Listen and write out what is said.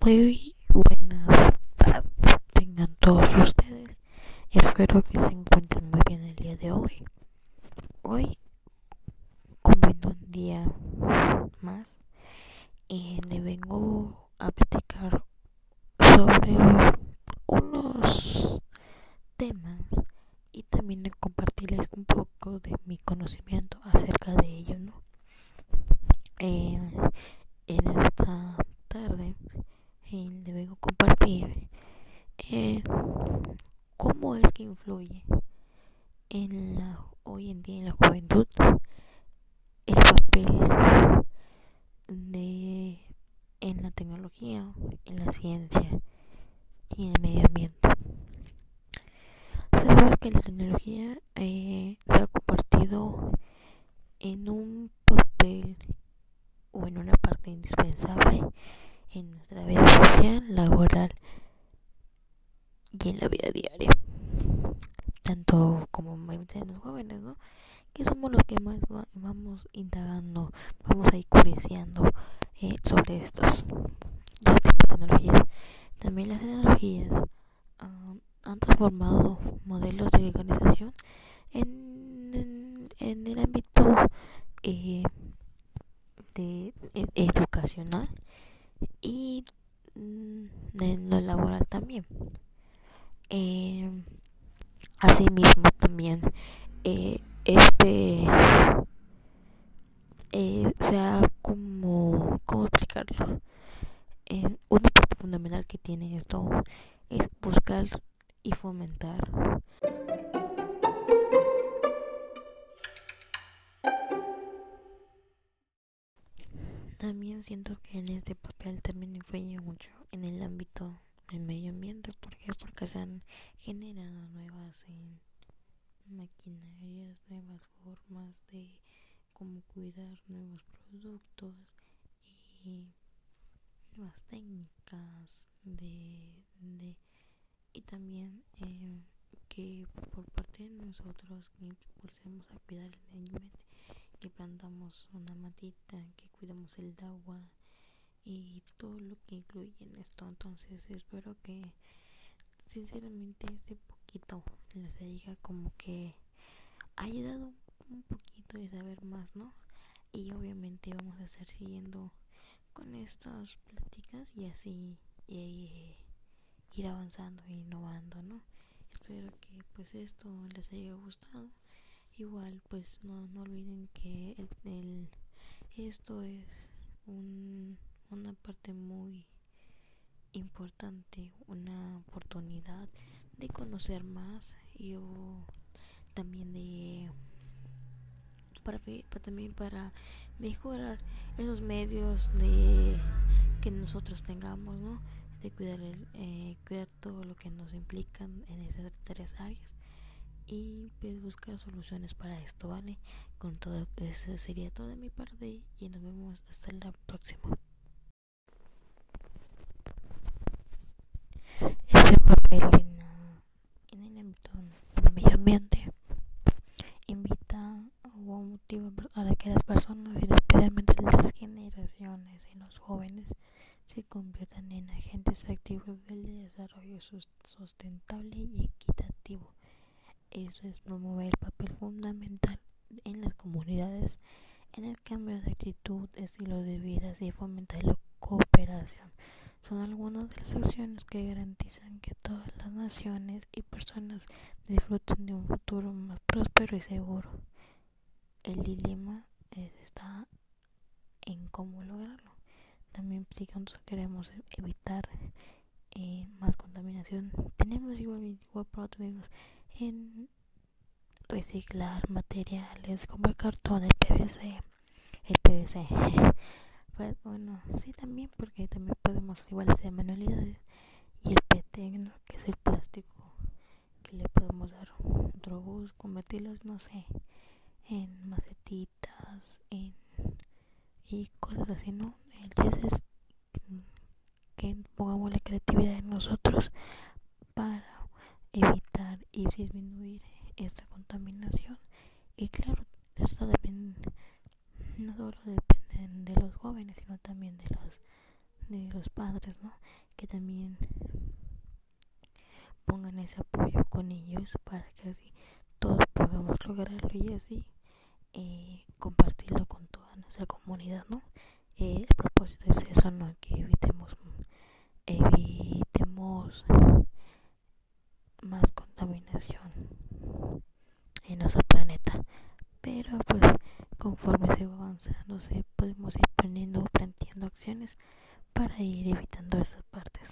Muy buenas tengan todos ustedes. Espero que se encuentren muy bien el día de hoy. Hoy, como un día más, eh, le vengo a platicar sobre unos temas y también compartirles un poco de mi conocimiento acerca de ello, ¿no? Eh, en esta tarde eh, le vengo a compartir eh, cómo es que influye en la hoy en día en la juventud el papel de en la tecnología, en la ciencia y en el medio ambiente. Sabemos que la tecnología eh, se ha compartido en un papel o en una parte indispensable en nuestra vida social, laboral y en la vida diaria. Tanto como los jóvenes, ¿no? Que somos los que más va- vamos indagando, vamos ahí curioseando eh, sobre estos dos tipos de tecnologías. También las tecnologías ah, han transformado modelos de organización en, en, el ámbito eh, de, e- educacional y mm, en lo laboral también. Eh, asimismo también eh, este eh, sea como cómo explicarlo una parte fundamental que tiene esto es buscar y fomentar Siento que en este papel también influye mucho en el ámbito del medio ambiente. ¿Por qué? Porque se han generado nuevas eh, maquinarias, nuevas formas de cómo cuidar nuevos productos y nuevas técnicas de, de y también eh, que por parte de nosotros que impulsemos a cuidar el medio ambiente que plantamos una matita, que cuidamos el agua y todo lo que incluye en esto. Entonces espero que sinceramente este poquito les diga como que ayudado un poquito de saber más, ¿no? Y obviamente vamos a estar siguiendo con estas pláticas y así eh, ir avanzando e innovando, ¿no? Espero que pues esto les haya gustado igual pues no, no olviden que el, el- esto es un- una parte muy importante una oportunidad de conocer más y también de para, fe- pa- también para mejorar esos medios de que nosotros tengamos no de cuidar el, eh, cuidar todo lo que nos implican en esas tres áreas y pues buscar soluciones para esto, ¿vale? Con todo eso sería todo de mi parte y nos vemos hasta la próxima. Este papel en, el medio ambiente invita o motiva a que las personas y especialmente las generaciones y los jóvenes se conviertan en agentes activos del desarrollo sus- sustentable y equitativo eso es promover el papel fundamental en las comunidades en el cambio de actitud, estilo de vida y fomentar la cooperación. Son algunas de las acciones que garantizan que todas las naciones y personas disfruten de un futuro más próspero y seguro. El dilema es- está en cómo lograrlo. También si queremos evitar eh, más contaminación, tenemos igual, igual por otro lado, en reciclar materiales como el cartón, el PVC, el PVC. Pues, bueno, sí también porque también podemos igual hacer manualidades y el ¿no? que es el plástico que le podemos dar otro uso, convertirlos, no sé, en macetitas, en y cosas así, ¿no? El chiste es que pongamos la creatividad en nosotros para evitar y disminuir esta contaminación. Y claro, esto depende, no solo depende de los jóvenes, sino también de los, de los padres, ¿no? Que también pongan ese apoyo con ellos para que así todos podamos lograrlo y así eh, compartirlo con toda nuestra comunidad, ¿no? Eh, el propósito es eso, ¿no? Que evitemos, evitemos más contaminación en nuestro planeta. Pero pues conforme se va avanzando, se podemos ir poniendo, planteando acciones para ir evitando esas partes.